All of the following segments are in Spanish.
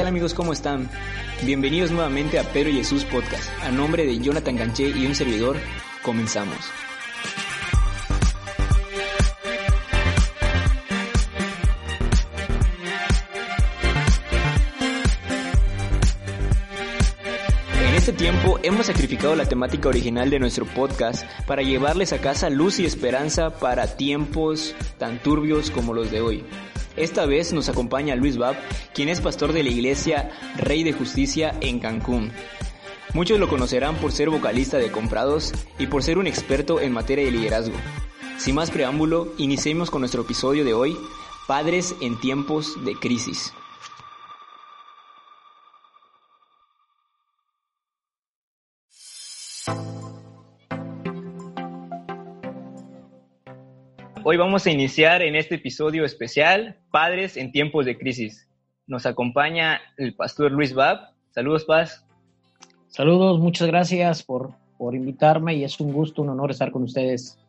tal amigos? ¿Cómo están? Bienvenidos nuevamente a Pedro y Jesús Podcast. A nombre de Jonathan Ganché y un servidor, comenzamos. En este tiempo hemos sacrificado la temática original de nuestro podcast para llevarles a casa luz y esperanza para tiempos tan turbios como los de hoy. Esta vez nos acompaña Luis Bab, quien es pastor de la iglesia Rey de Justicia en Cancún. Muchos lo conocerán por ser vocalista de Comprados y por ser un experto en materia de liderazgo. Sin más preámbulo, iniciemos con nuestro episodio de hoy, Padres en tiempos de crisis. Hoy vamos a iniciar en este episodio especial Padres en tiempos de crisis. Nos acompaña el pastor Luis Bab. Saludos, Paz. Saludos, muchas gracias por, por invitarme y es un gusto, un honor estar con ustedes.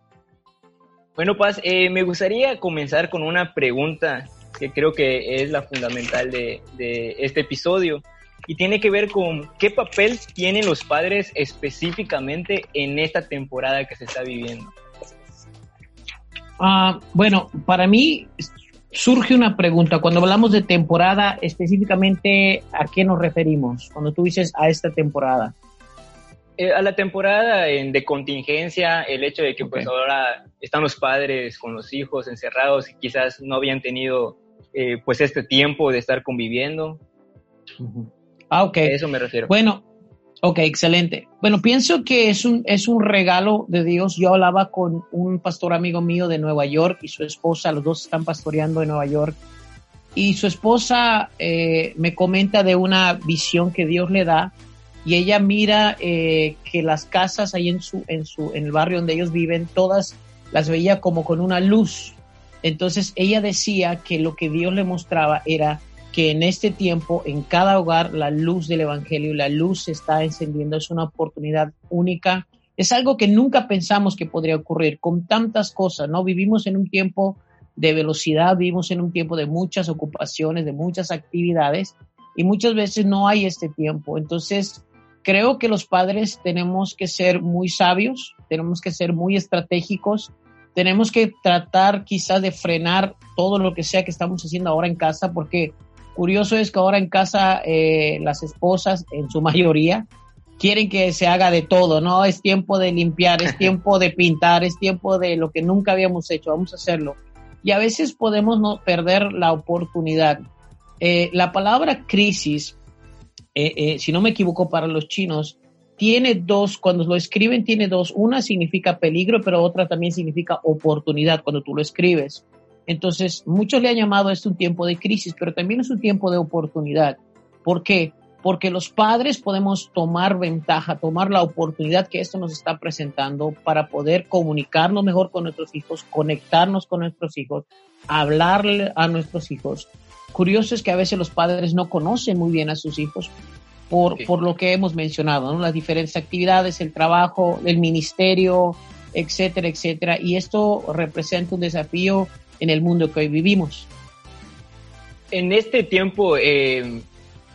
Bueno, Paz, eh, me gustaría comenzar con una pregunta que creo que es la fundamental de, de este episodio y tiene que ver con qué papel tienen los padres específicamente en esta temporada que se está viviendo. Ah, bueno, para mí surge una pregunta. Cuando hablamos de temporada, específicamente, ¿a qué nos referimos? Cuando tú dices a esta temporada. Eh, a la temporada en, de contingencia, el hecho de que pues ahora están los padres con los hijos encerrados y quizás no habían tenido eh, pues este tiempo de estar conviviendo. Ah, ok. A eso me refiero. Bueno, Ok, excelente. Bueno, pienso que es un, es un regalo de Dios. Yo hablaba con un pastor amigo mío de Nueva York y su esposa, los dos están pastoreando en Nueva York. Y su esposa eh, me comenta de una visión que Dios le da y ella mira eh, que las casas ahí en, su, en, su, en el barrio donde ellos viven, todas las veía como con una luz. Entonces ella decía que lo que Dios le mostraba era que en este tiempo, en cada hogar, la luz del Evangelio, la luz se está encendiendo, es una oportunidad única. Es algo que nunca pensamos que podría ocurrir con tantas cosas, ¿no? Vivimos en un tiempo de velocidad, vivimos en un tiempo de muchas ocupaciones, de muchas actividades y muchas veces no hay este tiempo. Entonces, creo que los padres tenemos que ser muy sabios, tenemos que ser muy estratégicos, tenemos que tratar quizás de frenar todo lo que sea que estamos haciendo ahora en casa porque Curioso es que ahora en casa eh, las esposas, en su mayoría, quieren que se haga de todo, ¿no? Es tiempo de limpiar, es tiempo de pintar, es tiempo de lo que nunca habíamos hecho, vamos a hacerlo. Y a veces podemos no perder la oportunidad. Eh, la palabra crisis, eh, si no me equivoco para los chinos, tiene dos, cuando lo escriben tiene dos, una significa peligro, pero otra también significa oportunidad cuando tú lo escribes. Entonces, muchos le han llamado esto un tiempo de crisis, pero también es un tiempo de oportunidad. ¿Por qué? Porque los padres podemos tomar ventaja, tomar la oportunidad que esto nos está presentando para poder comunicarnos mejor con nuestros hijos, conectarnos con nuestros hijos, hablarle a nuestros hijos. Curioso es que a veces los padres no conocen muy bien a sus hijos por, por lo que hemos mencionado, ¿no? las diferentes actividades, el trabajo, el ministerio, etcétera, etcétera. Y esto representa un desafío en el mundo que hoy vivimos. En este tiempo, eh,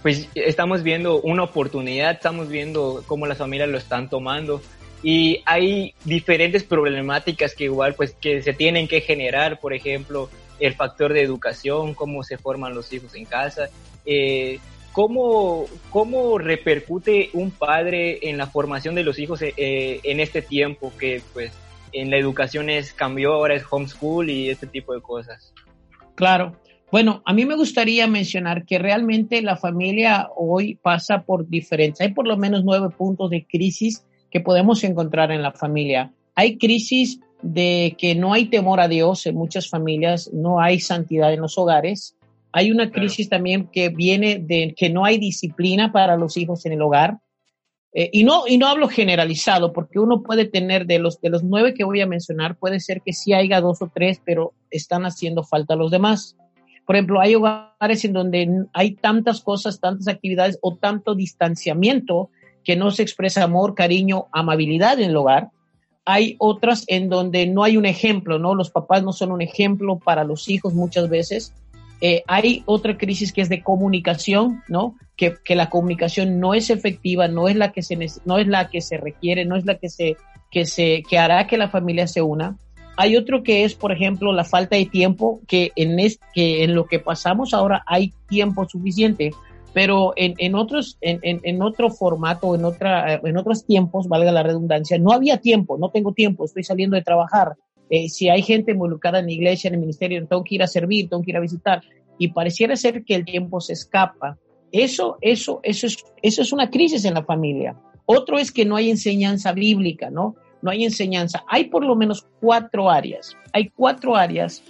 pues estamos viendo una oportunidad, estamos viendo cómo las familias lo están tomando y hay diferentes problemáticas que igual pues que se tienen que generar, por ejemplo, el factor de educación, cómo se forman los hijos en casa, eh, cómo, cómo repercute un padre en la formación de los hijos eh, en este tiempo que pues en la educación es cambió, ahora es homeschool y este tipo de cosas. Claro. Bueno, a mí me gustaría mencionar que realmente la familia hoy pasa por diferentes, hay por lo menos nueve puntos de crisis que podemos encontrar en la familia. Hay crisis de que no hay temor a Dios en muchas familias, no hay santidad en los hogares. Hay una crisis también que viene de que no hay disciplina para los hijos en el hogar. Eh, y, no, y no hablo generalizado, porque uno puede tener de los, de los nueve que voy a mencionar, puede ser que sí haya dos o tres, pero están haciendo falta los demás. Por ejemplo, hay hogares en donde hay tantas cosas, tantas actividades o tanto distanciamiento que no se expresa amor, cariño, amabilidad en el hogar. Hay otras en donde no hay un ejemplo, ¿no? Los papás no son un ejemplo para los hijos muchas veces. Eh, hay otra crisis que es de comunicación, ¿no? Que, la comunicación no es efectiva, no es la que se no es la que se requiere, no es la que se que se que hará que la familia se una. Hay otro que es, por ejemplo, la falta de tiempo, que en es, que en lo que pasamos ahora hay tiempo suficiente, pero en, en otros en, en, otro formato, en otra en otros tiempos, valga la redundancia, no había tiempo, no tengo tiempo, estoy saliendo de trabajar, eh, si hay gente involucrada en la iglesia, en el ministerio, tengo que ir a servir, tengo que ir a visitar, y pareciera ser que el tiempo se escapa. Eso, eso, eso es, eso es una crisis en la familia. Otro es que no hay enseñanza bíblica, ¿no? No hay enseñanza. Hay por lo menos cuatro áreas. Hay cuatro áreas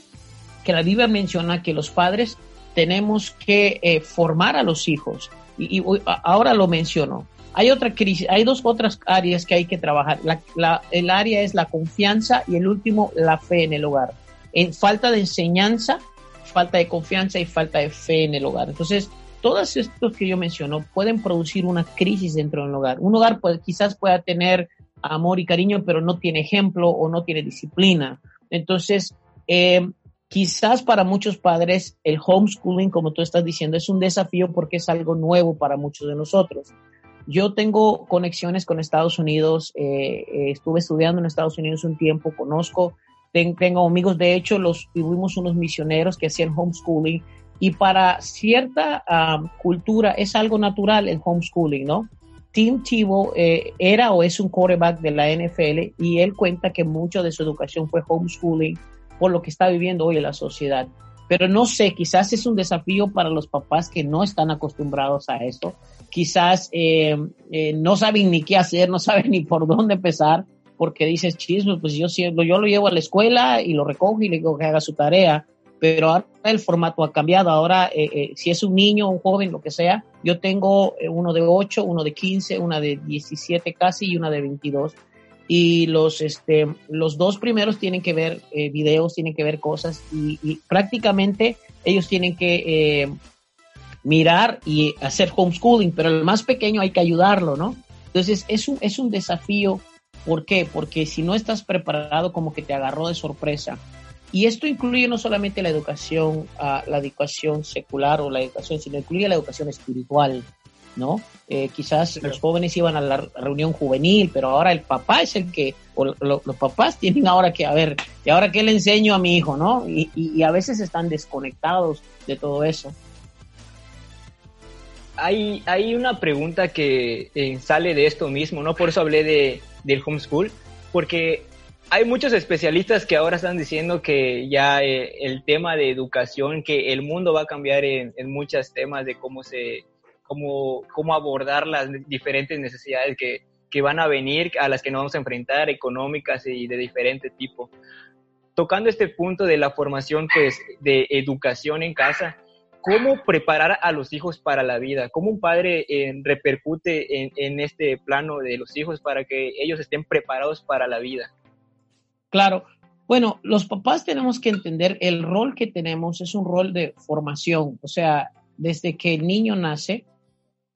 que la Biblia menciona que los padres tenemos que eh, formar a los hijos. Y, y, ahora lo menciono. Hay otra crisis, hay dos otras áreas que hay que trabajar. La, el área es la confianza y el último, la fe en el hogar. En falta de enseñanza, falta de confianza y falta de fe en el hogar. Entonces, todos estos que yo menciono pueden producir una crisis dentro del hogar. Un hogar pues, quizás pueda tener amor y cariño, pero no tiene ejemplo o no tiene disciplina. Entonces, eh, quizás para muchos padres el homeschooling, como tú estás diciendo, es un desafío porque es algo nuevo para muchos de nosotros. Yo tengo conexiones con Estados Unidos, eh, eh, estuve estudiando en Estados Unidos un tiempo, conozco, tengo amigos, de hecho, los tuvimos unos misioneros que hacían homeschooling y para cierta cultura es algo natural el homeschooling, ¿no? Tim Tebow eh, era o es un quarterback de la NFL y él cuenta que mucho de su educación fue homeschooling por lo que está viviendo hoy en la sociedad. Pero no sé, quizás es un desafío para los papás que no están acostumbrados a esto. Quizás eh, eh, no saben ni qué hacer, no saben ni por dónde empezar, porque dices, chismo, pues yo, yo lo llevo a la escuela y lo recojo y le digo que haga su tarea, pero ahora el formato ha cambiado, ahora eh, si es un niño, un joven, lo que sea, yo tengo uno de 8, uno de 15, una de 17 casi y una de 22 y los este los dos primeros tienen que ver videos tienen que ver cosas y, prácticamente ellos tienen que mirar y hacer homeschooling, pero el más pequeño hay que ayudarlo, ¿no? Entonces es un, es un desafío. ¿Por qué? Porque si no estás preparado, como que te agarró de sorpresa. Y esto incluye no solamente la educación, uh, la educación secular o la educación, sino incluye la educación espiritual, ¿no? Eh, quizás los jóvenes iban a la reunión juvenil, pero ahora el papá es el que, o los papás tienen ahora que, a ver, ¿y ahora qué le enseño a mi hijo, no? Y, y, y a veces están desconectados de todo eso hay, hay una pregunta que eh, sale de esto mismo, ¿no? Por eso hablé de, del homeschool, porque hay muchos especialistas que ahora están diciendo que ya eh, el tema de educación, que el mundo va a cambiar en, en muchos temas de cómo se, cómo, cómo abordar las diferentes necesidades que, que van a venir, a las que nos vamos a enfrentar, económicas y de diferente tipo. Tocando este punto de la formación, pues, de educación en casa, cómo preparar a los hijos para la vida, cómo un padre eh, repercute en, este plano de los hijos para que ellos estén preparados para la vida. Claro, bueno, los papás tenemos que entender el rol que tenemos es un rol de formación, o sea, desde que el niño nace,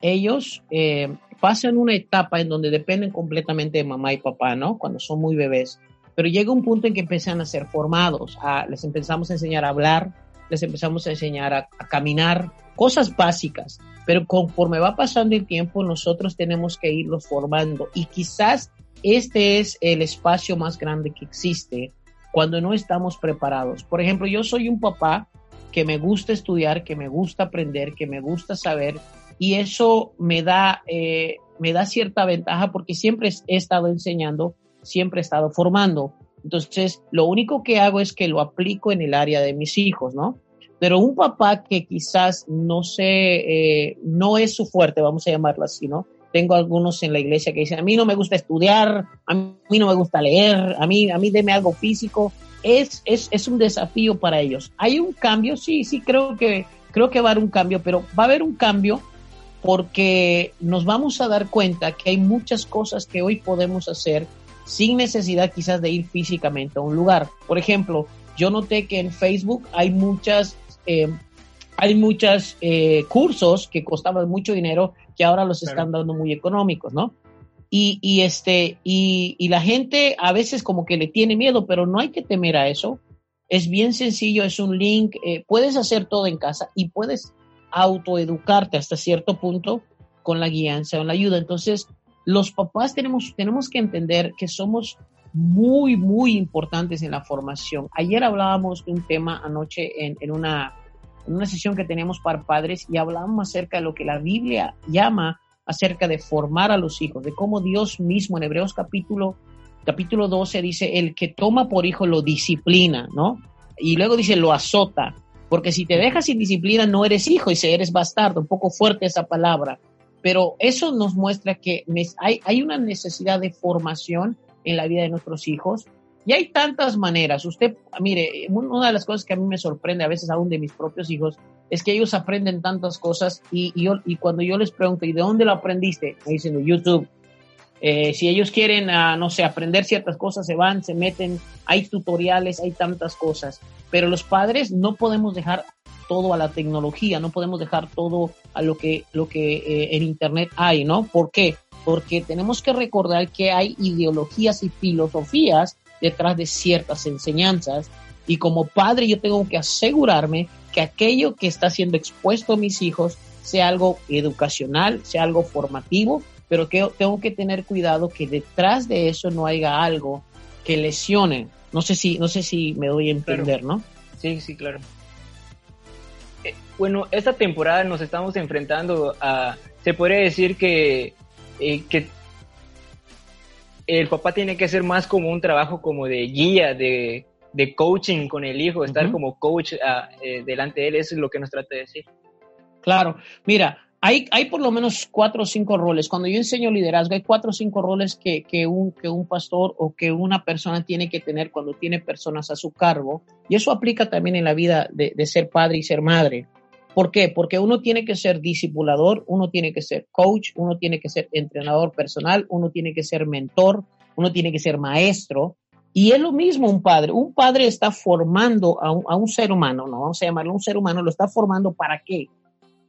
ellos eh, pasan una etapa en donde dependen completamente de mamá y papá, ¿no? Cuando son muy bebés. Pero llega un punto en que empiezan a ser formados, les empezamos a enseñar a hablar, les empezamos a enseñar a, caminar, cosas básicas, pero conforme va pasando el tiempo, nosotros tenemos que irlos formando y quizás este es el espacio más grande que existe cuando no estamos preparados. Por ejemplo, yo soy un papá que me gusta estudiar, que me gusta aprender, que me gusta saber y eso me da, eh, me da cierta ventaja porque siempre he estado enseñando, siempre he estado formando. Entonces, lo único que hago es que lo aplico en el área de mis hijos, ¿no? Pero un papá que quizás no sé, eh, no es su fuerte, vamos a llamarlo así, ¿no? Tengo algunos en la iglesia que dicen, a mí no me gusta estudiar, a mí no me gusta leer, a mí, a mí deme algo físico. Es, es, es un desafío para ellos. ¿Hay un cambio? Sí, sí, creo que, creo que va a haber un cambio, pero va a haber un cambio porque nos vamos a dar cuenta que hay muchas cosas que hoy podemos hacer sin necesidad quizás de ir físicamente a un lugar. Por ejemplo, yo noté que en Facebook hay muchas, eh, hay muchos eh, cursos que costaban mucho dinero que ahora los están dando muy económicos, ¿no? Y, y este, y, y, la gente a veces como que le tiene miedo, pero no hay que temer a eso. Es bien sencillo, es un link, eh, puedes hacer todo en casa y puedes autoeducarte hasta cierto punto con la guianza, o la ayuda. Entonces, los papás tenemos, tenemos que entender que somos muy, muy importantes en la formación. Ayer hablábamos de un tema anoche en, en, una, en una sesión que teníamos para padres y hablábamos acerca de lo que la Biblia llama acerca de formar a los hijos, de cómo Dios mismo en Hebreos capítulo, capítulo 12 dice, el que toma por hijo lo disciplina, ¿no? Y luego dice, lo azota, porque si te dejas sin disciplina no eres hijo y si eres bastardo, un poco fuerte esa palabra, pero eso nos muestra que hay, hay una necesidad de formación en la vida de nuestros hijos y hay tantas maneras. Usted, mire, una de las cosas que a mí me sorprende a veces aún de mis propios hijos es que ellos aprenden tantas cosas y, y, y cuando yo les pregunto, ¿y de dónde lo aprendiste? Me dicen de YouTube. Eh, si ellos quieren, uh, no sé, aprender ciertas cosas, se van, se meten, hay tutoriales, hay tantas cosas. Pero los padres no podemos dejar todo a la tecnología, no podemos dejar todo a lo que, lo que eh, en Internet hay, ¿no? ¿Por qué? Porque tenemos que recordar que hay ideologías y filosofías detrás de ciertas enseñanzas y como padre yo tengo que asegurarme que aquello que está siendo expuesto a mis hijos sea algo educacional, sea algo formativo, pero que tengo que tener cuidado que detrás de eso no haya algo que lesione. No sé si, no sé si me doy a entender, claro. ¿no? Sí, sí, claro. Eh, bueno, esta temporada nos estamos enfrentando a, se podría decir que, eh, que el papá tiene que hacer más como un trabajo como de guía, de, de coaching con el hijo, estar uh -huh. como coach uh, eh, delante de él, eso es lo que nos trata de decir. Claro, mira, hay, hay por lo menos cuatro o cinco roles. Cuando yo enseño liderazgo, hay cuatro o cinco roles que, que, un, que un pastor o que una persona tiene que tener cuando tiene personas a su cargo. Y eso aplica también en la vida de, ser padre y ser madre. ¿Por qué? Porque uno tiene que ser discipulador, uno tiene que ser coach, uno tiene que ser entrenador personal, uno tiene que ser mentor, uno tiene que ser maestro. Y es lo mismo un padre. Un padre está formando a un, a un ser humano, no vamos a llamarlo un ser humano, lo está formando para qué?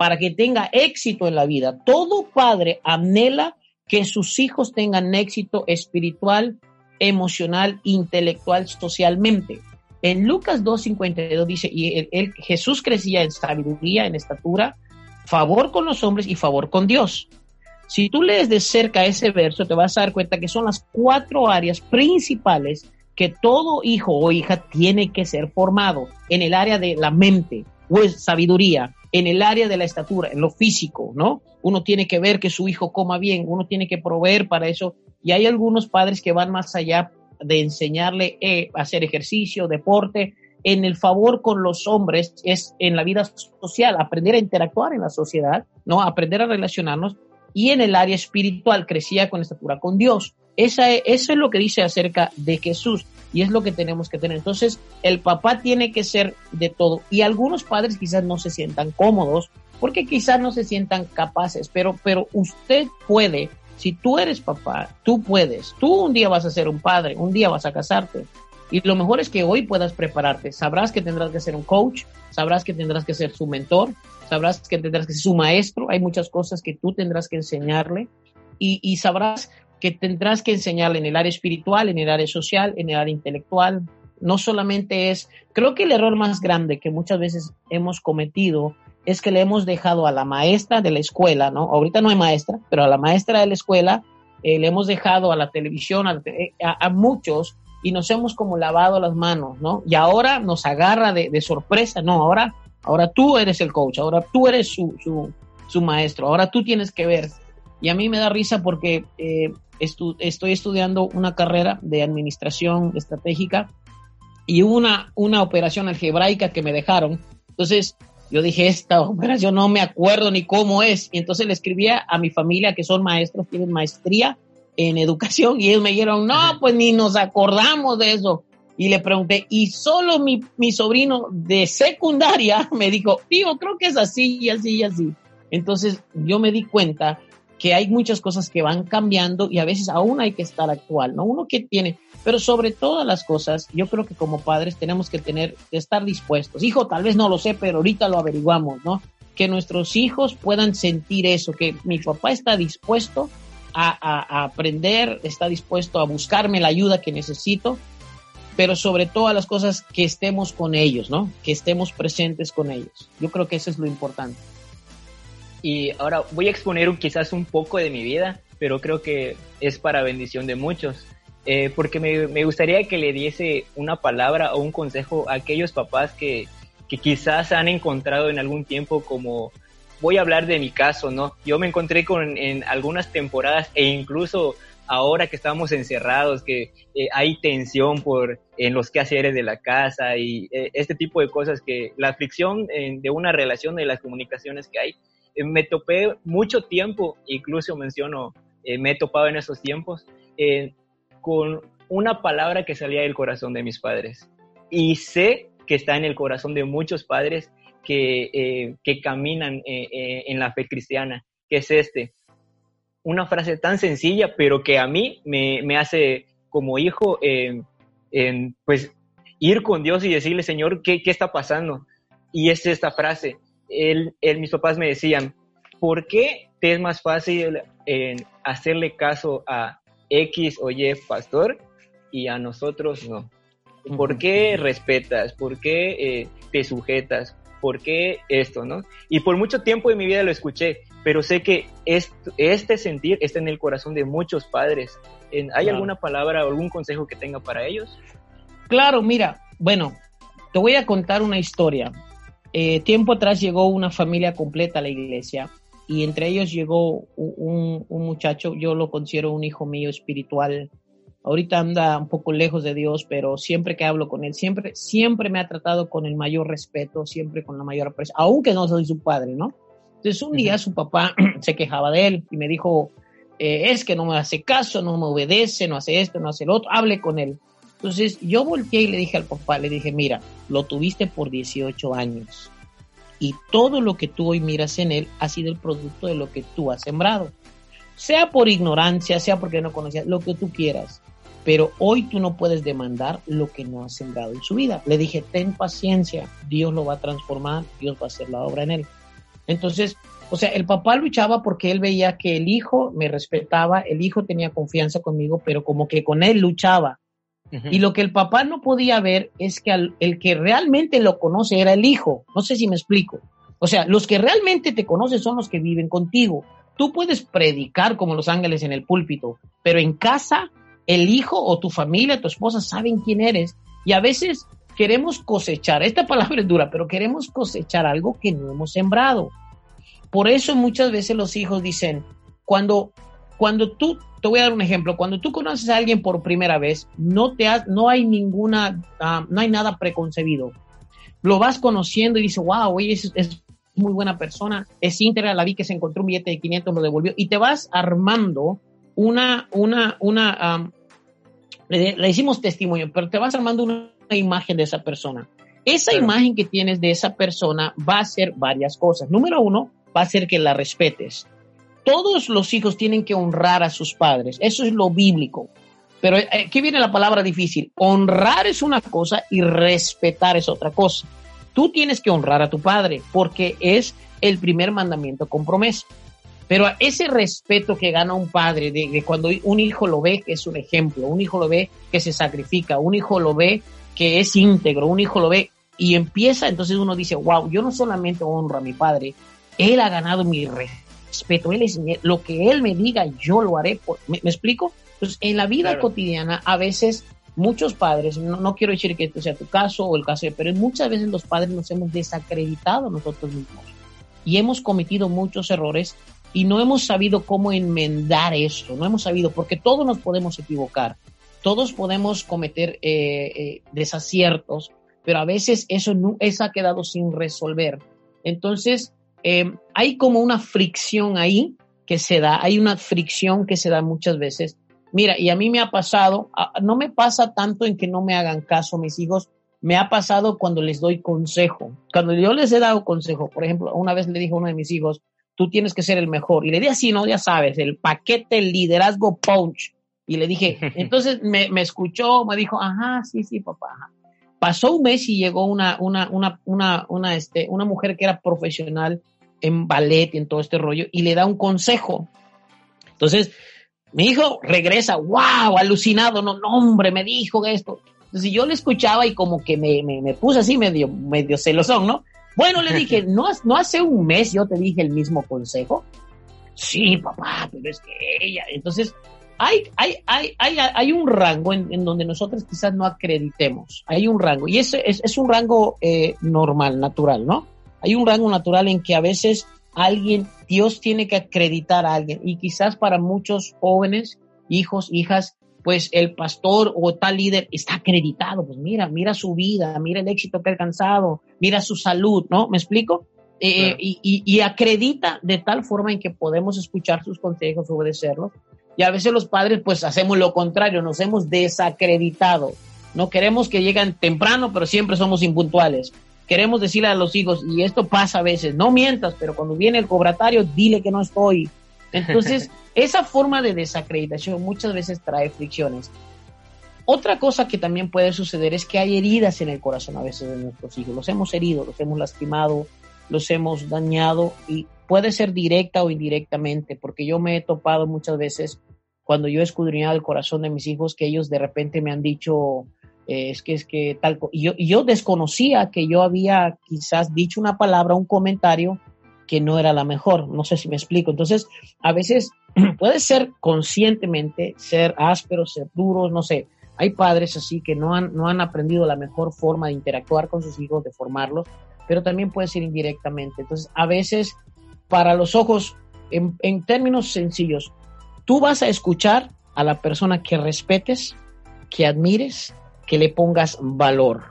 Para que tenga éxito en la vida. Todo padre anhela que sus hijos tengan éxito espiritual, emocional, intelectual, socialmente. En Lucas 2.52 dice, y Jesús crecía en sabiduría, en estatura, favor con los hombres y favor con Dios. Si tú lees de cerca ese verso, te vas a dar cuenta que son las cuatro áreas principales que todo hijo o hija tiene que ser formado en el área de la mente, o sabiduría, en el área de la estatura, en lo físico, ¿no? Uno tiene que ver que su hijo coma bien, uno tiene que proveer para eso. Y hay algunos padres que van más allá de enseñarle eh, a hacer ejercicio, deporte, en el favor con los hombres es en la vida social, aprender a interactuar en la sociedad, ¿no? Aprender a relacionarnos y en el área espiritual crecía con estatura con Dios. Esa es, eso es lo que dice acerca de Jesús y es lo que tenemos que tener. Entonces, el papá tiene que ser de todo y algunos padres quizás no se sientan cómodos porque quizás no se sientan capaces, pero, pero usted puede, si tú eres papá, tú puedes, tú un día vas a ser un padre, un día vas a casarte. Y lo mejor es que hoy puedas prepararte. Sabrás que tendrás que ser un coach, sabrás que tendrás que ser su mentor, sabrás que tendrás que ser su maestro. Hay muchas cosas que tú tendrás que enseñarle y, y sabrás que tendrás que enseñarle en el área espiritual, en el área social, en el área intelectual. No solamente es, creo que el error más grande que muchas veces hemos cometido es que le hemos dejado a la maestra de la escuela, ¿no? Ahorita no hay maestra, pero a la maestra de la escuela eh, le hemos dejado a la televisión, a, a, muchos, y nos hemos como lavado las manos, ¿no? Y ahora nos agarra de, sorpresa, no, ahora, ahora tú eres el coach, ahora tú eres su maestro, ahora tú tienes que ver. Y a mí me da risa porque eh, estu estoy estudiando una carrera de administración estratégica y hubo una, una operación algebraica que me dejaron. Entonces, yo dije, esta operación no me acuerdo ni cómo es. Y entonces le escribía a mi familia, que son maestros, tienen maestría en educación, y ellos me dijeron, no, pues ni nos acordamos de eso. Y le pregunté, y solo mi, mi sobrino de secundaria me dijo, tío, creo que es así y así y así. Entonces yo me di cuenta que hay muchas cosas que van cambiando y a veces aún hay que estar actual, ¿no? Uno que tiene, pero sobre todas las cosas, yo creo que como padres tenemos que tener, estar dispuestos. Hijo, tal vez no lo sé, pero ahorita lo averiguamos, ¿no? Que nuestros hijos puedan sentir eso, que mi papá está dispuesto a, a, a aprender, está dispuesto a buscarme la ayuda que necesito pero sobre todas las cosas que estemos con ellos, ¿no? Que estemos presentes con ellos. Yo creo que eso es lo importante. Y ahora voy a exponer quizás un poco de mi vida, pero creo que es para bendición de muchos. Eh, porque me, me, gustaría que le diese una palabra o un consejo a aquellos papás que, que quizás han encontrado en algún tiempo como voy a hablar de mi caso, ¿no? Yo me encontré con en algunas temporadas e incluso ahora que estamos encerrados, que eh, hay tensión por en los quehaceres de la casa y eh, este tipo de cosas que la fricción de una relación de las comunicaciones que hay, me topé mucho tiempo, incluso menciono, me he topado en esos tiempos con una palabra que salía del corazón de mis padres. Y sé que está en el corazón de muchos padres que, eh, que caminan eh, eh, en la fe cristiana, que es este. Una frase tan sencilla, pero que a mí me, me hace como hijo, pues, ir con Dios y decirle, Señor, ¿qué, qué está pasando? Y es esta frase. Él, mis papás me decían, ¿por qué te es más fácil hacerle caso a X o Y pastor y a nosotros no. ¿Por qué respetas? ¿Por qué eh, te sujetas? ¿Por qué esto, no? Y por mucho tiempo de mi vida lo escuché, pero sé que este sentir está en el corazón de muchos padres. ¿Hay alguna palabra o algún consejo que tenga para ellos? Claro, mira, bueno, te voy a contar una historia. Eh, tiempo atrás llegó una familia completa a la iglesia y entre ellos llegó un, muchacho, yo lo considero un hijo mío espiritual. Ahorita anda un poco lejos de Dios, pero siempre que hablo con él, siempre, siempre me ha tratado con el mayor respeto, siempre con la mayor aprecio, aunque no soy su padre, ¿no? Entonces un día su papá se quejaba de él y me dijo, eh, es que no me hace caso, no me obedece, no hace esto, no hace lo otro, hable con él. Entonces yo volteé y le dije al papá, le dije, mira, lo tuviste por 18 años y todo lo que tú hoy miras en él ha sido el producto de lo que tú has sembrado. Sea por ignorancia, sea porque no conocías, lo que tú quieras. Pero hoy tú no puedes demandar lo que no has sembrado en su vida. Le dije, ten paciencia, Dios lo va a transformar, Dios va a hacer la obra en él. Entonces, o sea, el papá luchaba porque él veía que el hijo me respetaba, el hijo tenía confianza conmigo, pero como que con él luchaba. Y lo que el papá no podía ver es que el que realmente lo conoce era el hijo. No sé si me explico. O sea, los que realmente te conocen son los que viven contigo. Tú puedes predicar como los ángeles en el púlpito, pero en casa el hijo o tu familia, tu esposa saben quién eres. Y a veces queremos cosechar, esta palabra es dura, pero queremos cosechar algo que no hemos sembrado. Por eso muchas veces los hijos dicen, cuando, cuando tú te voy a dar un ejemplo. Cuando tú conoces a alguien por primera vez, no, te no hay ninguna, ah, no hay nada preconcebido. Lo vas conociendo y dices, wow, oye, es, es, muy buena persona, es íntegra, la vi que se encontró un billete de 500, lo devolvió. Y te vas armando una, una, una, le, le, hicimos testimonio, pero te vas armando una, imagen de esa persona. Esa imagen que tienes de esa persona va a ser varias cosas. Número uno, va a ser que la respetes todos los hijos tienen que honrar a sus padres. Eso es lo bíblico. Pero eh, aquí viene la palabra difícil. Honrar es una cosa y respetar es otra cosa. Tú tienes que honrar a tu padre porque es el primer mandamiento con promesa. Pero ese respeto que gana un padre de, cuando un hijo lo ve que es un ejemplo, un hijo lo ve que se sacrifica, un hijo lo ve que es íntegro, un hijo lo ve y empieza, entonces uno dice, wow, yo no solamente honro a mi padre, él ha ganado mi respeto respeto, él es, lo que él me diga, yo lo haré. ¿me, explico? Entonces, en la vida cotidiana, a veces muchos padres, no, quiero decir que este sea tu caso o el caso de, pero muchas veces los padres nos hemos desacreditado nosotros mismos y hemos cometido muchos errores y no hemos sabido cómo enmendar eso, no hemos sabido, porque todos nos podemos equivocar, todos podemos cometer eh, eh, desaciertos, pero a veces eso, no, eso ha quedado sin resolver. Entonces, eh, hay como una fricción ahí que se da, hay una fricción que se da muchas veces. Mira, y a mí me ha pasado, no me pasa tanto en que no me hagan caso mis hijos, me ha pasado cuando les doy consejo. Cuando yo les he dado consejo, por ejemplo, una vez le dije a uno de mis hijos, tú tienes que ser el mejor. Y le di así, no, ya sabes, el paquete, el liderazgo punch. Y le dije, entonces me, me escuchó, me dijo, ajá, sí, sí, papá. Pasó un mes y llegó una, una, una, una, una, este, una mujer que era profesional en ballet y en todo este rollo, y le da un consejo. Entonces, mi hijo regresa, wow, alucinado, no, no, hombre, me dijo esto. Entonces yo le escuchaba y como que me, me, puse así medio, medio celosón, ¿no? Bueno, le dije, ¿no, ¿no hace un mes yo te dije el mismo consejo? Sí, papá, pero es que ella. Entonces, hay, hay, hay, hay, hay un rango en, donde nosotros quizás no acreditemos. Hay un rango. Y ese es, es un rango eh, normal, natural, ¿no? Hay un rango natural en que a veces alguien, Dios tiene que acreditar a alguien. Y quizás para muchos jóvenes, hijos, hijas, pues el pastor o tal líder está acreditado. Pues mira, mira su vida, mira el éxito que ha alcanzado, mira su salud, ¿no? ¿Me explico? Eh, y, y, acredita de tal forma en que podemos escuchar sus consejos, obedecerlos. Y a veces los padres pues hacemos lo contrario, nos hemos desacreditado. No queremos que lleguen temprano, pero siempre somos impuntuales. Queremos decirle a los hijos, y esto pasa a veces, no mientas, pero cuando viene el cobratario, dile que no estoy. Entonces, esa forma de desacreditación muchas veces trae fricciones. Otra cosa que también puede suceder es que hay heridas en el corazón a veces de nuestros hijos. Los hemos herido, los hemos lastimado, los hemos dañado y puede ser directa o indirectamente, porque yo me he topado muchas veces cuando yo he escudriñado el corazón de mis hijos que ellos de repente me han dicho, eh, es que es que tal, yo, yo desconocía que yo había quizás dicho una palabra, un comentario que no era la mejor. No sé si me explico. Entonces, a veces puede ser conscientemente, ser ásperos, ser duros, no sé. Hay padres así que no han, no han aprendido la mejor forma de interactuar con sus hijos, de formarlos, pero también puede ser indirectamente. Entonces, a veces, para los ojos, en, en términos sencillos, tú vas a escuchar a la persona que respetes, que admires, que le pongas valor.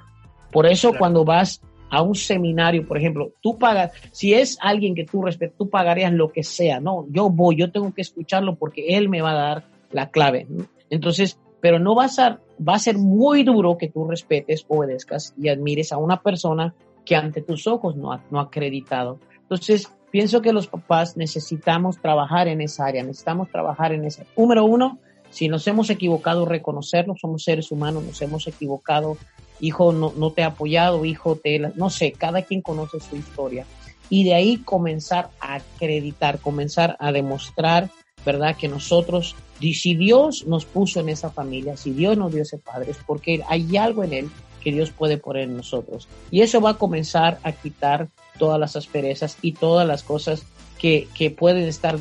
Por eso cuando vas a un seminario, por ejemplo, tú pagas, si es alguien que tú respetas, tú pagarías lo que sea, no, yo voy, yo tengo que escucharlo porque él me va a dar la clave. Entonces, pero no vas a, va a ser muy duro que tú respetes, obedezcas y admires a una persona que ante tus ojos no ha, no ha acreditado. Entonces, pienso que los papás necesitamos trabajar en esa área, necesitamos trabajar en esa. Número uno, si nos hemos equivocado, reconocerlo, somos seres humanos, nos hemos equivocado, hijo no, no te ha apoyado, hijo te, no sé, cada quien conoce su historia. Y de ahí comenzar a acreditar, comenzar a demostrar, ¿verdad? Que nosotros, si Dios nos puso en esa familia, si Dios nos dio ese padre, es porque hay algo en él que Dios puede poner en nosotros. Y eso va a comenzar a quitar todas las asperezas y todas las cosas que, pueden estar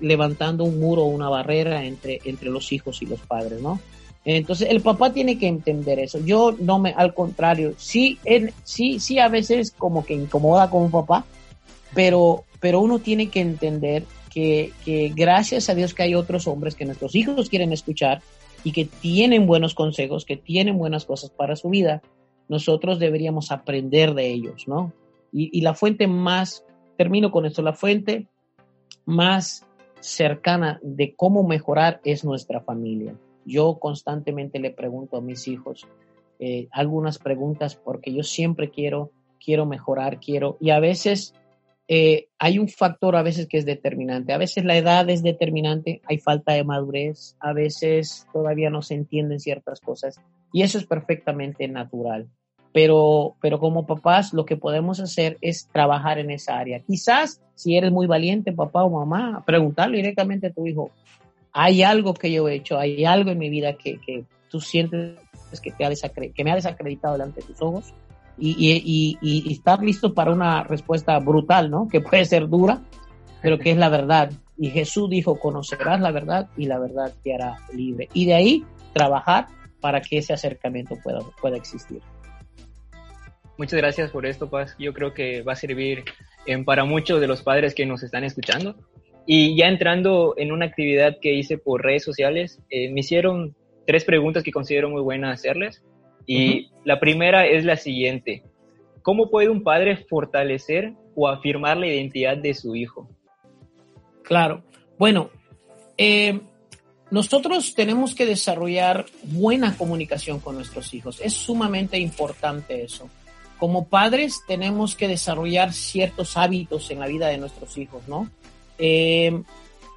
levantando un muro o una barrera entre, entre los hijos y los padres, ¿no? Entonces el papá tiene que entender eso. Yo no me, al contrario, sí, sí, sí a veces como que incomoda como papá, pero, pero uno tiene que entender que, que gracias a Dios que hay otros hombres que nuestros hijos quieren escuchar y que tienen buenos consejos, que tienen buenas cosas para su vida, nosotros deberíamos aprender de ellos, ¿no? Y, y la fuente más, termino con esto, la fuente más cercana de cómo mejorar es nuestra familia. Yo constantemente le pregunto a mis hijos eh, algunas preguntas porque yo siempre quiero, quiero mejorar, quiero, y a veces eh, hay un factor a veces que es determinante. A veces la edad es determinante, hay falta de madurez, a veces todavía no se entienden ciertas cosas y eso es perfectamente natural. Pero, pero como papás lo que podemos hacer es trabajar en esa área. Quizás si eres muy valiente, papá o mamá, preguntarle directamente a tu hijo, hay algo que yo he hecho, hay algo en mi vida que, que tú sientes que, te ha que me ha desacreditado delante de tus ojos y, y, y, estar listo para una respuesta brutal, ¿no? Que puede ser dura, pero que es la verdad. Y Jesús dijo, conocerás la verdad y la verdad te hará libre. Y de ahí trabajar para que ese acercamiento pueda, pueda existir. Muchas gracias por esto, Paz. Yo creo que va a servir en, para muchos de los padres que nos están escuchando y ya entrando en una actividad que hice por redes sociales, eh, me hicieron tres preguntas que considero muy buenas hacerles. Y la primera es la siguiente. ¿Cómo puede un padre fortalecer o afirmar la identidad de su hijo? Claro. Bueno, eh, nosotros tenemos que desarrollar buena comunicación con nuestros hijos. Es sumamente importante eso. Como padres tenemos que desarrollar ciertos hábitos en la vida de nuestros hijos, ¿no? Eh,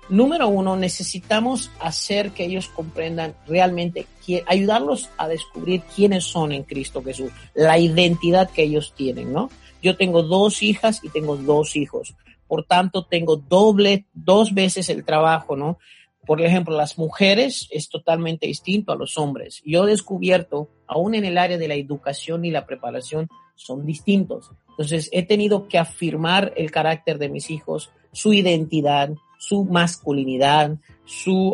número uno, necesitamos hacer que ellos comprendan realmente, ayudarlos a descubrir quiénes son en Cristo Jesús, la identidad que ellos tienen, ¿no? Yo tengo dos hijas y tengo dos hijos, por tanto tengo doble, dos veces el trabajo, ¿no? Por ejemplo, las mujeres es totalmente distinto a los hombres. Yo he descubierto, aún en el área de la educación y la preparación, son distintos. Entonces, he tenido que afirmar el carácter de mis hijos, su identidad, su masculinidad, su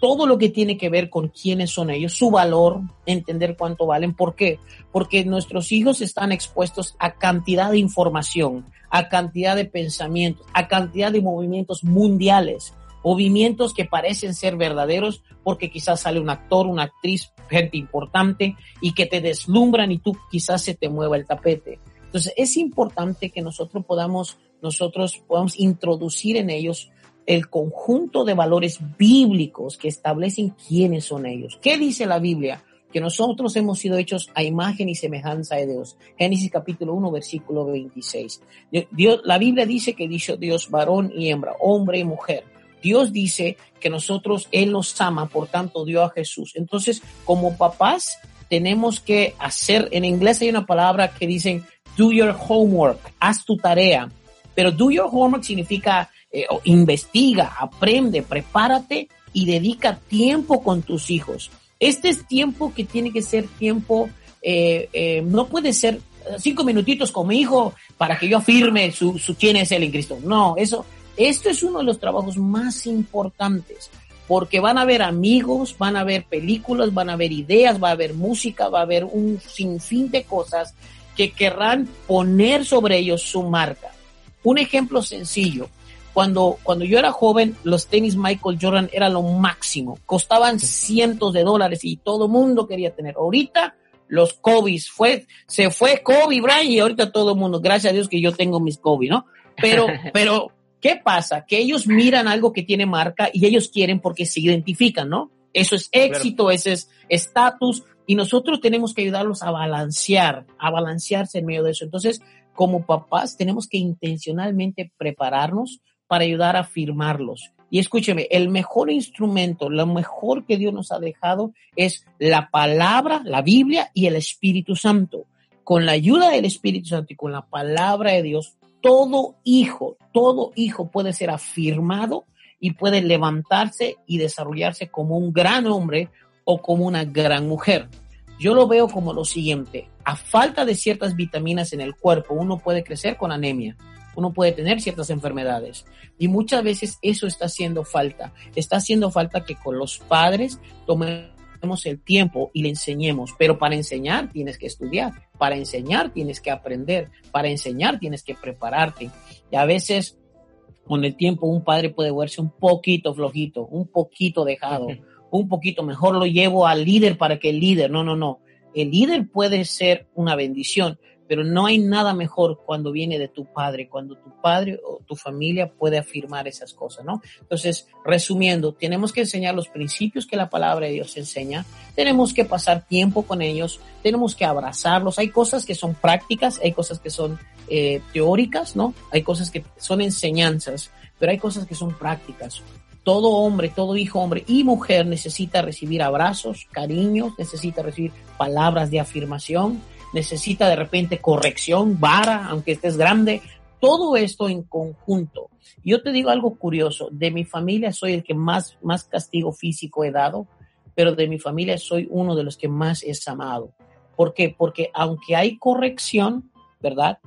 todo lo que tiene que ver con quiénes son ellos, su valor, entender cuánto valen. ¿Por qué? Porque nuestros hijos están expuestos a cantidad de información, a cantidad de pensamientos, a cantidad de movimientos mundiales, movimientos que parecen ser verdaderos porque quizás sale un actor, una actriz, gente importante y que te deslumbran y tú quizás se te mueva el tapete. Entonces es importante que nosotros podamos, nosotros podamos introducir en ellos el conjunto de valores bíblicos que establecen quiénes son ellos. ¿Qué dice la Biblia? Que nosotros hemos sido hechos a imagen y semejanza de Dios. Génesis capítulo 1, versículo 26. Dios, la Biblia dice que dice Dios varón y hembra, hombre y mujer. Dios dice que nosotros, Él nos ama, por tanto dio a Jesús. Entonces, como papás, tenemos que hacer, en inglés hay una palabra que dicen, do your homework, haz tu tarea. Pero do your homework significa eh, investiga, aprende, prepárate y dedica tiempo con tus hijos. Este es tiempo que tiene que ser tiempo, eh, eh, no puede ser cinco minutitos con mi hijo para que yo afirme su, su quién es él en Cristo. No, eso, esto es uno de los trabajos más importantes porque van a haber amigos, van a haber películas, van a haber ideas, va a haber música, va a haber un sinfín de cosas que querrán poner sobre ellos su marca. Un ejemplo sencillo, cuando, cuando yo era joven, los tenis Michael Jordan era lo máximo. Costaban cientos de dólares y todo el mundo quería tener. Ahorita los Kobe fue, se fue Kobe Bryant y ahorita todo el mundo, gracias a Dios que yo tengo mis Kobe, ¿no? Pero, pero, ¿qué pasa? Que ellos miran algo que tiene marca y ellos quieren porque se identifican, ¿no? Eso es éxito, ese es estatus y nosotros tenemos que ayudarlos a balancear, a balancearse en medio de eso. Entonces, como papás, tenemos que intencionalmente prepararnos para ayudar a firmarlos. Y escúcheme, el mejor instrumento, lo mejor que Dios nos ha dejado es la palabra, la Biblia y el Espíritu Santo. Con la ayuda del Espíritu Santo y con la palabra de Dios, todo hijo, todo hijo puede ser afirmado y puede levantarse y desarrollarse como un gran hombre o como una gran mujer. Yo lo veo como lo siguiente, a falta de ciertas vitaminas en el cuerpo, uno puede crecer con anemia uno puede tener ciertas enfermedades. Y muchas veces eso está haciendo falta. Está haciendo falta que con los padres el tiempo y le enseñemos. Pero para enseñar tienes que estudiar. Para enseñar tienes que aprender. Para enseñar tienes que prepararte. Y a veces con el tiempo un padre puede verse un poquito flojito, un poquito dejado, un poquito mejor lo llevo al líder para que el líder, no, no, no. El líder puede ser una bendición, pero no hay nada mejor cuando viene de tu padre, cuando tu padre o tu familia puede afirmar esas cosas, ¿no? Entonces, resumiendo, tenemos que enseñar los principios que la palabra de Dios enseña, tenemos que pasar tiempo con ellos, tenemos que abrazarlos, hay cosas que son prácticas, hay cosas que son eh, teóricas, ¿no? Hay cosas que son enseñanzas, pero hay cosas que son prácticas. Todo hombre, todo hijo, hombre y mujer necesita recibir abrazos, cariños, necesita recibir palabras de afirmación, necesita de repente corrección, vara, aunque estés grande, todo esto en conjunto. Yo te digo algo curioso, de mi familia soy el que más, más castigo físico he dado, pero de mi familia soy uno de los que más es amado. ¿Por qué? Porque aunque hay corrección, ¿verdad?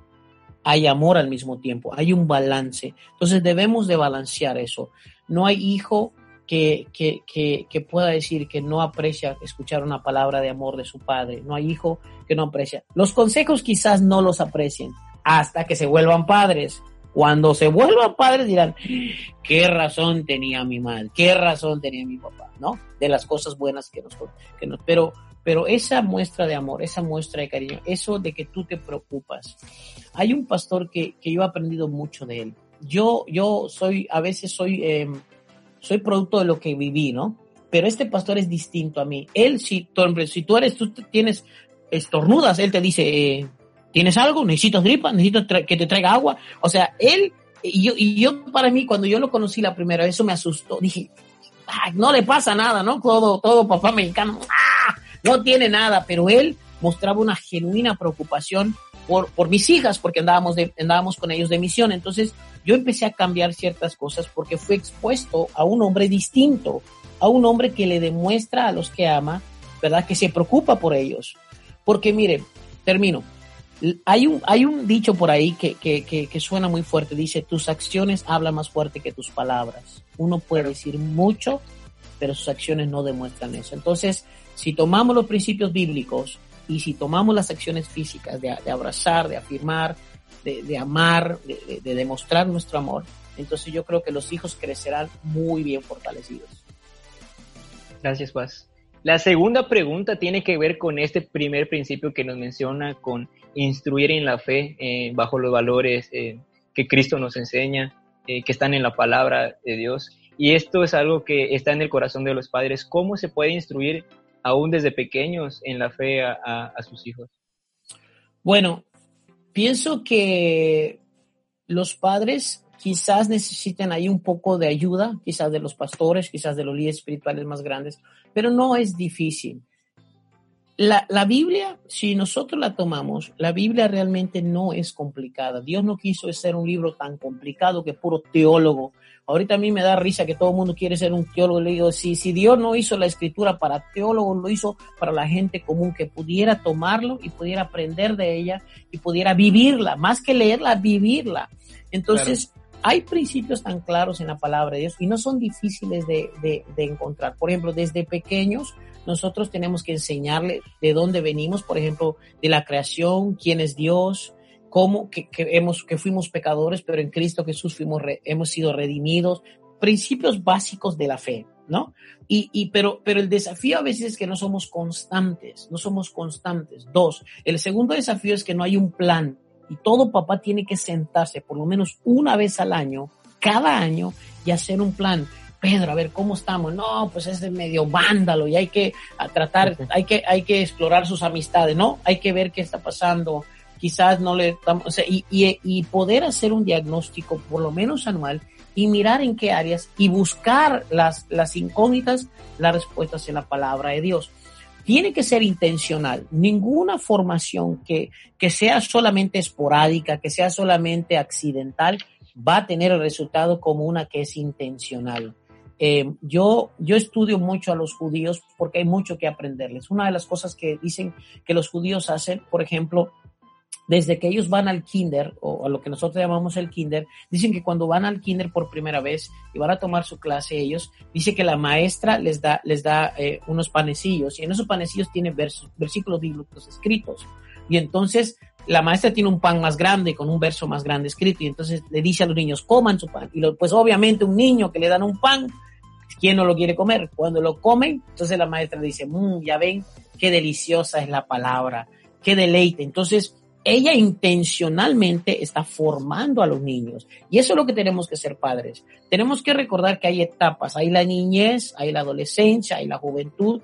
Hay amor al mismo tiempo, hay un balance. Entonces debemos de balancear eso. No hay hijo que, que, que, pueda decir que no aprecia escuchar una palabra de amor de su padre. No hay hijo que no aprecia. Los consejos quizás no los aprecien hasta que se vuelvan padres. Cuando se vuelvan padres dirán, qué razón tenía mi madre, qué razón tenía mi papá, ¿no? De las cosas buenas que nos... Que nos pero, pero esa muestra de amor, esa muestra de cariño, eso de que tú te preocupas. Hay un pastor que, que yo he aprendido mucho de él. Yo, yo soy, a veces soy... Eh, soy producto de lo que viví, ¿no? Pero este pastor es distinto a mí. Él, si, si tú eres, tú tienes estornudas, él te dice, eh, ¿tienes algo? ¿Necesitas gripa? ¿Necesito que te traiga agua? O sea, él, y yo, y yo para mí, cuando yo lo conocí la primera vez, eso me asustó. Dije, no le pasa nada, ¿no? Todo, todo papá mexicano, ¡ah! no tiene nada, pero él mostraba una genuina preocupación por, por mis hijas, porque andábamos, de, andábamos con ellos de misión. Entonces yo empecé a cambiar ciertas cosas porque fui expuesto a un hombre distinto, a un hombre que le demuestra a los que ama, ¿verdad? Que se preocupa por ellos. Porque mire, termino. Hay un, hay un dicho por ahí que, que, que, que suena muy fuerte. Dice, tus acciones hablan más fuerte que tus palabras. Uno puede decir mucho, pero sus acciones no demuestran eso. Entonces, si tomamos los principios bíblicos y si tomamos las acciones físicas de, abrazar, de afirmar, de, amar, de, de, demostrar nuestro amor, entonces yo creo que los hijos crecerán muy bien fortalecidos. Gracias, Paz. La segunda pregunta tiene que ver con este primer principio que nos menciona, con instruir en la fe eh, bajo los valores eh, que Cristo nos enseña, eh, que están en la palabra de Dios. Y esto es algo que está en el corazón de los padres. ¿Cómo se puede instruir aún desde pequeños en la fe a, sus hijos? Bueno, pienso que los padres quizás necesiten ahí un poco de ayuda, quizás de los pastores, quizás de los líderes espirituales más grandes, pero no es difícil. La, la, Biblia, si nosotros la tomamos, la Biblia realmente no es complicada. Dios no quiso ser un libro tan complicado que puro teólogo. Ahorita a mí me da risa que todo el mundo quiere ser un teólogo. Le digo, si, si Dios no hizo la escritura para teólogos, lo hizo para la gente común que pudiera tomarlo y pudiera aprender de ella y pudiera vivirla, más que leerla, vivirla. Entonces, claro hay principios tan claros en la palabra de Dios y no son difíciles de, de, de, encontrar. Por ejemplo, desde pequeños nosotros tenemos que enseñarle de dónde venimos, por ejemplo, de la creación, quién es Dios, cómo que, que hemos, que fuimos pecadores, pero en Cristo Jesús fuimos, re, hemos sido redimidos, principios básicos de la fe, ¿no? Y, y, pero, pero el desafío a veces es que no somos constantes, no somos constantes. Dos, el segundo desafío es que no hay un plan y todo papá tiene que sentarse por lo menos una vez al año, cada año, y hacer un plan. Pedro, a ver cómo estamos. No, pues es de medio vándalo y hay que tratar, hay que, hay que explorar sus amistades, ¿no? Hay que ver qué está pasando. Quizás no le, o sea, y poder hacer un diagnóstico por lo menos anual y mirar en qué áreas y buscar las, las incógnitas, las respuestas en la palabra de Dios tiene que ser intencional. Ninguna formación que, que sea solamente esporádica, que sea solamente accidental, va a tener el resultado como una que es intencional. Eh, yo, yo estudio mucho a los judíos porque hay mucho que aprenderles. Una de las cosas que dicen que los judíos hacen, por ejemplo, desde que ellos van al kinder, o a lo que nosotros llamamos el kinder, dicen que cuando van al kinder por primera vez y van a tomar su clase ellos, dice que la maestra les da, les da eh, unos panecillos y en esos panecillos tiene versos, versículos bíblicos escritos. Y entonces la maestra tiene un pan más grande con un verso más grande escrito y entonces le dice a los niños, coman su pan. Y lo, pues obviamente un niño que le dan un pan, ¿quién no lo quiere comer? Cuando lo comen, entonces la maestra dice, mmm, ya ven, qué deliciosa es la palabra, qué deleite. Entonces, ella intencionalmente está formando a los niños. Y eso es lo que tenemos que ser padres. Tenemos que recordar que hay etapas. Hay la niñez, hay la adolescencia, hay la juventud.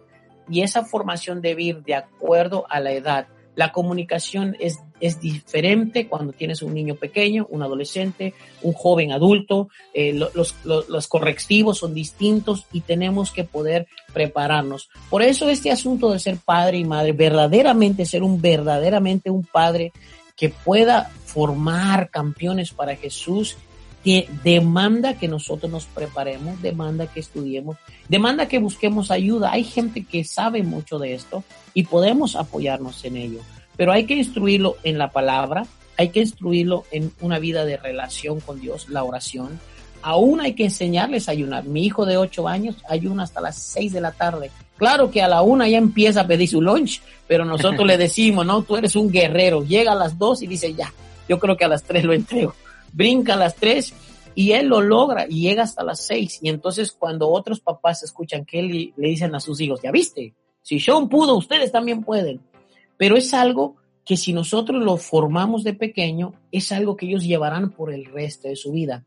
Y esa formación debe ir de acuerdo a la edad. La comunicación es, es diferente cuando tienes un niño pequeño, un adolescente, un joven adulto. Eh, los, los, los correctivos son distintos y tenemos que poder prepararnos. Por eso este asunto de ser padre y madre, verdaderamente ser un verdaderamente un padre que pueda formar campeones para Jesús que demanda que nosotros nos preparemos, demanda que estudiemos, demanda que busquemos ayuda. Hay gente que sabe mucho de esto y podemos apoyarnos en ello, pero hay que instruirlo en la palabra, hay que instruirlo en una vida de relación con Dios, la oración. Aún hay que enseñarles a ayunar. Mi hijo de 8 años ayuna hasta las 6 de la tarde. Claro que a la una ya empieza a pedir su lunch, pero nosotros le decimos, no, tú eres un guerrero. Llega a las 2 y dice, ya, yo creo que a las 3 lo entrego brinca a las tres y él lo logra y llega hasta las seis. Y entonces cuando otros papás escuchan que él le dicen a sus hijos, ya viste, si Sean pudo, ustedes también pueden. Pero es algo que si nosotros lo formamos de pequeño, es algo que ellos llevarán por el resto de su vida.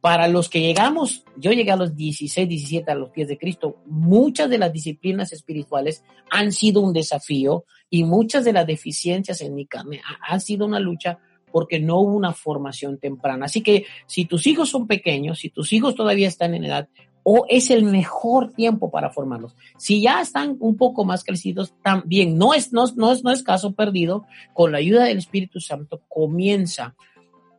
Para los que llegamos, yo llegué a los 16, 17 a los pies de Cristo, muchas de las disciplinas espirituales han sido un desafío y muchas de las deficiencias en mi carne han sido una lucha porque no hubo una formación temprana. Así que si tus hijos son pequeños, si tus hijos todavía están en edad, o es el mejor tiempo para formarlos. Si ya están un poco más crecidos, también no es, no, no es, no es caso perdido. Con la ayuda del Espíritu Santo comienza.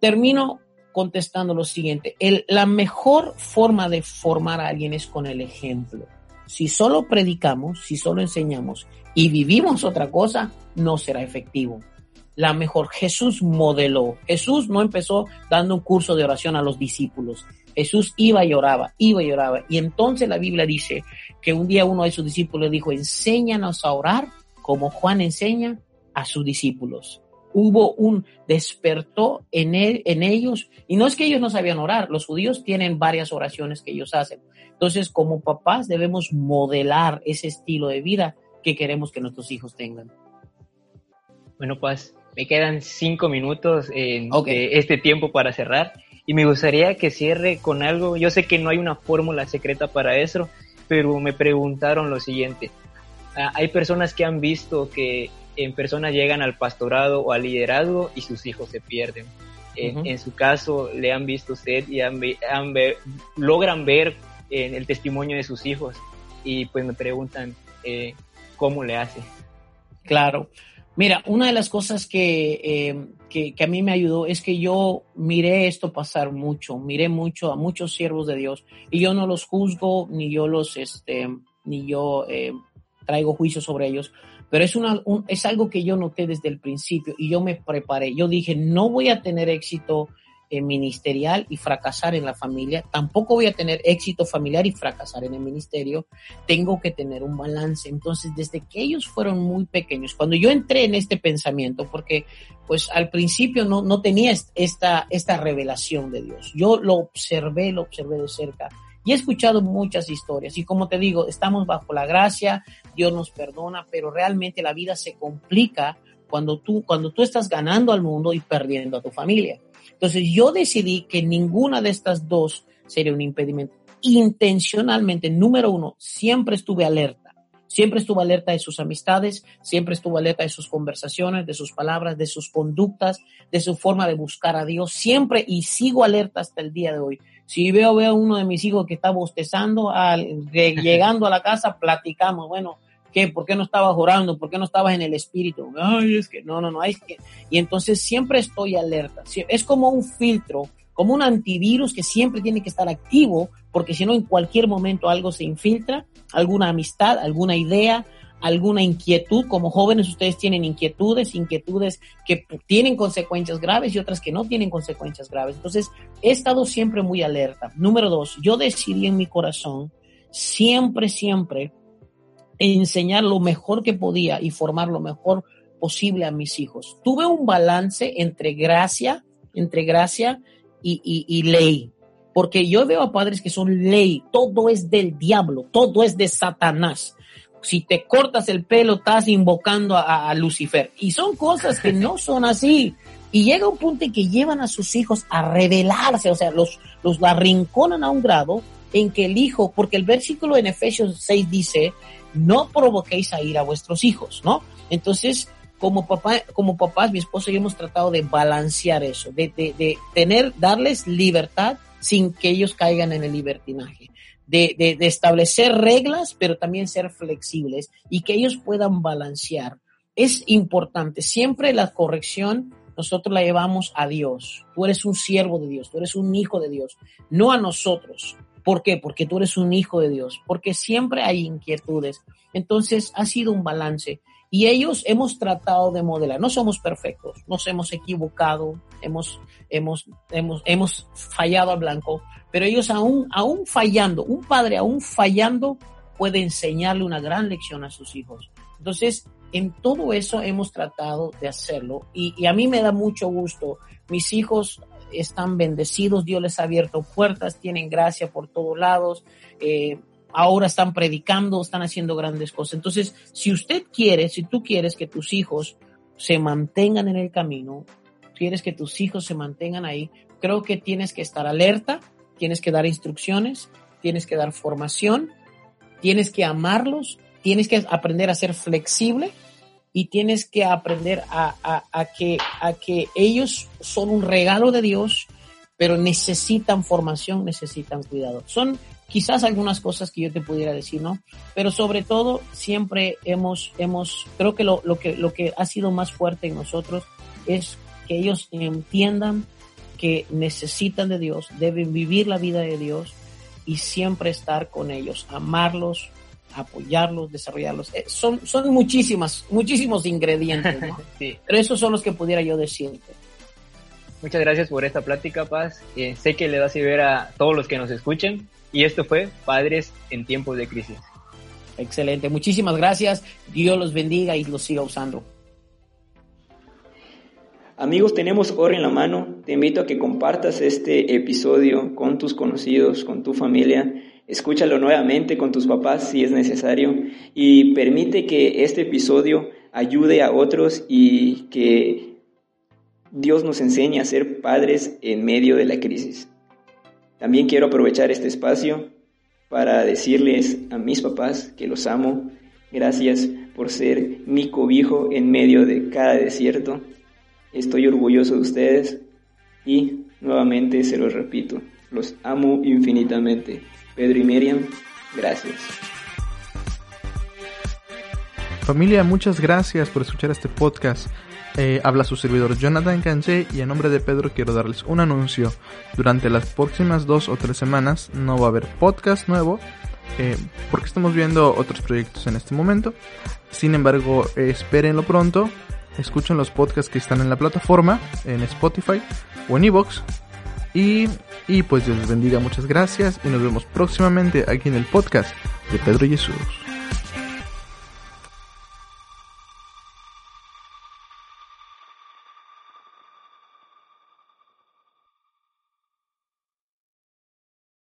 Termino contestando lo siguiente. La mejor forma de formar a alguien es con el ejemplo. Si solo predicamos, si solo enseñamos y vivimos otra cosa, no será efectivo. La mejor, Jesús modeló. Jesús no empezó dando un curso de oración a los discípulos. Jesús iba y oraba, iba y oraba. Y entonces la Biblia dice que un día uno de sus discípulos dijo, enséñanos a orar como Juan enseña a sus discípulos. Hubo un despertó en, él, en ellos, y no es que ellos no sabían orar, los judíos tienen varias oraciones que ellos hacen. Entonces, como papás debemos modelar ese estilo de vida que queremos que nuestros hijos tengan. Bueno, pues me quedan cinco minutos en este tiempo para cerrar y me gustaría que cierre con algo. Yo sé que no hay una fórmula secreta para eso, pero me preguntaron lo siguiente. Ah, hay personas que han visto que en personas llegan al pastorado o al liderazgo y sus hijos se pierden. En, su caso, le han visto usted y han, logran ver en el testimonio de sus hijos y pues me preguntan eh, cómo le hace. Claro. Mira, una de las cosas eh, que, que, a mí me ayudó es que yo miré esto pasar mucho, miré mucho a muchos siervos de Dios y yo no los juzgo ni yo los, este, ni yo eh, traigo juicio sobre ellos, pero es, una, es algo que yo noté desde el principio y yo me preparé. Yo dije, no voy a tener éxito ministerial y fracasar en la familia. Tampoco voy a tener éxito familiar y fracasar en el ministerio. Tengo que tener un balance. Entonces, desde que ellos fueron muy pequeños, cuando yo entré en este pensamiento, porque pues al principio no, no tenía esta, esta revelación de Dios. Yo lo observé, lo observé de cerca. Y he escuchado muchas historias y como te digo, estamos bajo la gracia, Dios nos perdona, pero realmente la vida se complica cuando tú, cuando tú estás ganando al mundo y perdiendo a tu familia. Entonces yo decidí que ninguna de estas dos sería un impedimento. Intencionalmente, número uno, siempre estuve alerta. Siempre estuve alerta de sus amistades, siempre estuve alerta de sus conversaciones, de sus palabras, de sus conductas, de su forma de buscar a Dios. Siempre y sigo alerta hasta el día de hoy. Si veo, veo a uno de mis hijos que está bostezando, al, llegando a la casa, platicamos. Bueno, qué? ¿Por qué no estabas orando? ¿Por qué no estabas en el espíritu? Ay, es que no, no, no, hay que... Y entonces siempre estoy alerta. Es como un filtro, como un antivirus que siempre tiene que estar activo, porque si no, en cualquier momento algo se infiltra, alguna amistad, alguna idea, alguna inquietud. Como jóvenes ustedes tienen inquietudes, inquietudes que tienen consecuencias graves y otras que no tienen consecuencias graves. Entonces, he estado siempre muy alerta. Número dos, yo decidí en mi corazón siempre, siempre enseñar lo mejor que podía y formar lo mejor posible a mis hijos. Tuve un balance entre gracia, entre gracia y, ley. Porque yo veo a padres que son ley, todo es del diablo, todo es de Satanás. Si te cortas el pelo, estás invocando a, Lucifer. Y son cosas que no son así. Y llega un punto en que llevan a sus hijos a rebelarse, o sea, los, los arrinconan a un grado en que el hijo, porque el versículo en Efesios 6 dice, no provoquéis a ir a vuestros hijos, ¿no? Entonces, como papá, como papás, mi esposo y yo hemos tratado de balancear eso, de, de, de tener, darles libertad sin que ellos caigan en el libertinaje. De, de, de, establecer reglas, pero también ser flexibles y que ellos puedan balancear. Es importante, siempre la corrección nosotros la llevamos a Dios. Tú eres un siervo de Dios, tú eres un hijo de Dios, no a nosotros. ¿Por qué? Porque tú eres un hijo de Dios, porque siempre hay inquietudes. Entonces ha sido un balance y ellos hemos tratado de modelar. No somos perfectos, nos hemos equivocado, hemos, hemos, hemos, hemos fallado al blanco, pero ellos aún, aún fallando, un padre aún fallando puede enseñarle una gran lección a sus hijos. Entonces, en todo eso hemos tratado de hacerlo y, y a mí me da mucho gusto. Mis hijos están bendecidos, Dios les ha abierto puertas, tienen gracia por todos lados, eh, ahora están predicando, están haciendo grandes cosas. Entonces, si usted quiere, si tú quieres que tus hijos se mantengan en el camino, quieres que tus hijos se mantengan ahí, creo que tienes que estar alerta, tienes que dar instrucciones, tienes que dar formación, tienes que amarlos, tienes que aprender a ser flexible y tienes que aprender a, que, a que ellos son un regalo de Dios, pero necesitan formación, necesitan cuidado. Son quizás algunas cosas que yo te pudiera decir, ¿no? Pero sobre todo, siempre hemos, hemos, creo que lo, lo que, lo que ha sido más fuerte en nosotros es que ellos entiendan que necesitan de Dios, deben vivir la vida de Dios y siempre estar con ellos, amarlos, apoyarlos, desarrollarlos. Eh, son, son muchísimas, muchísimos ingredientes, ¿no? sí. Pero esos son los que pudiera yo decirte. Muchas gracias por esta plática, Paz. Eh, sé que le va a servir a todos los que nos escuchen. Y esto fue Padres en tiempos de crisis. Excelente, muchísimas gracias. Dios los bendiga y los siga usando. Amigos, tenemos oro en la mano. Te invito a que compartas este episodio con tus conocidos, con tu familia. Escúchalo nuevamente con tus papás si es necesario y permite que este episodio ayude a otros y que Dios nos enseñe a ser padres en medio de la crisis. También quiero aprovechar este espacio para decirles a mis papás que los amo. Gracias por ser mi cobijo en medio de cada desierto. Estoy orgulloso de ustedes y nuevamente se los repito, los amo infinitamente. Pedro y Miriam, gracias. Familia, muchas gracias por escuchar este podcast. Eh, habla su servidor Jonathan Canché y en nombre de Pedro quiero darles un anuncio. Durante las próximas dos o tres semanas no va a haber podcast nuevo eh, porque estamos viendo otros proyectos en este momento. Sin embargo, espérenlo pronto escuchen los podcasts que están en la plataforma, en Spotify o en Evox. Y, y pues Dios les bendiga, muchas gracias y nos vemos próximamente aquí en el podcast de Pedro Jesús.